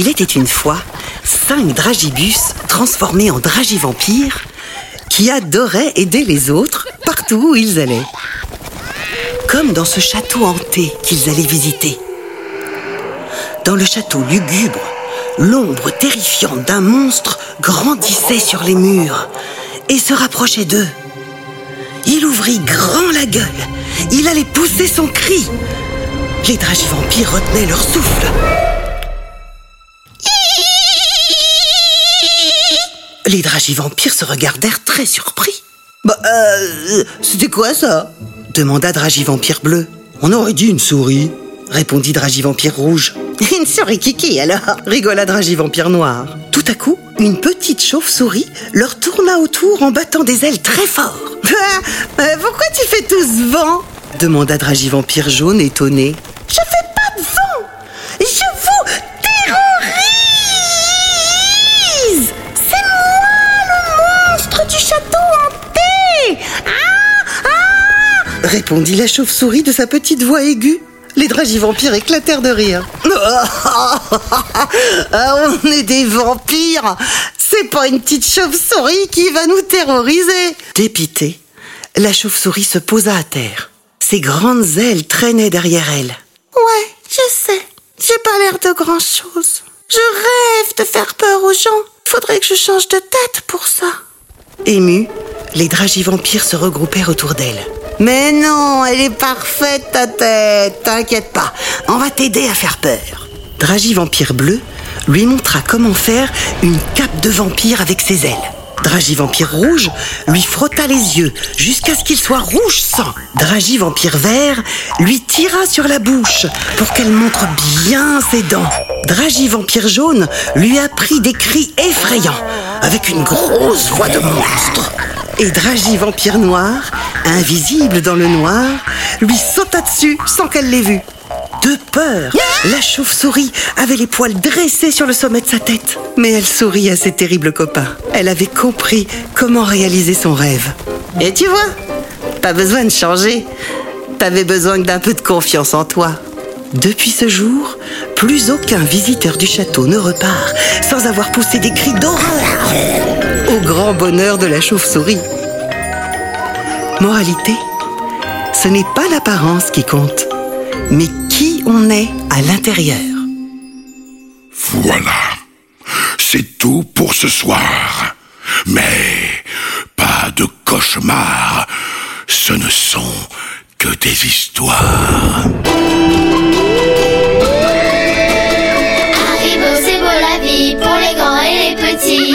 Il était une fois cinq dragibus transformés en dragivampires qui adoraient aider les autres partout où ils allaient. Comme dans ce château hanté qu'ils allaient visiter. Dans le château lugubre, l'ombre terrifiante d'un monstre grandissait sur les murs et se rapprochait d'eux. Il ouvrit grand la gueule. Il allait pousser son cri. Les dragivampires retenaient leur souffle. Les dragivampires se regardèrent très surpris. Bah, euh, c'était quoi ça? demanda Dragivampire bleu. On aurait dit une souris, répondit Dragivampire rouge. Une souris kiki alors rigola Dragivampire noir. Tout à coup, une petite chauve-souris leur tourna autour en battant des ailes très fort. Euh, pourquoi tu fais tout ce vent? demanda Dragivampire jaune étonné. Répondit la chauve-souris de sa petite voix aiguë. Les dragivampires éclatèrent de rire. Ah, on est des vampires C'est pas une petite chauve-souris qui va nous terroriser Dépitée, la chauve-souris se posa à terre. Ses grandes ailes traînaient derrière elle. Ouais, je sais. J'ai pas l'air de grand-chose. Je rêve de faire peur aux gens. Faudrait que je change de tête pour ça. Émus, les dragivampires se regroupèrent autour d'elle. Mais non, elle est parfaite ta tête. T'inquiète pas, on va t'aider à faire peur. Dragivampire bleu lui montra comment faire une cape de vampire avec ses ailes. Dragivampire rouge lui frotta les yeux jusqu'à ce qu'il soit rouge sang. Dragivampire vert lui tira sur la bouche pour qu'elle montre bien ses dents. Dragivampire jaune lui apprit des cris effrayants avec une grosse voix de monstre. Et Dragivampire noir, invisible dans le noir, lui sauta dessus sans qu'elle l'ait vu. De peur, la chauve-souris avait les poils dressés sur le sommet de sa tête. Mais elle sourit à ses terribles copains. Elle avait compris comment réaliser son rêve. Et tu vois, pas besoin de changer. T'avais besoin d'un peu de confiance en toi. Depuis ce jour, plus aucun visiteur du château ne repart sans avoir poussé des cris d'horreur. Au grand bonheur de la chauve-souris. Moralité, ce n'est pas l'apparence qui compte, mais qui on est à l'intérieur. Voilà. C'est tout pour ce soir. Mais pas de cauchemars. Ce ne sont que des histoires. Haribo, c'est beau la vie pour les grands et les petits.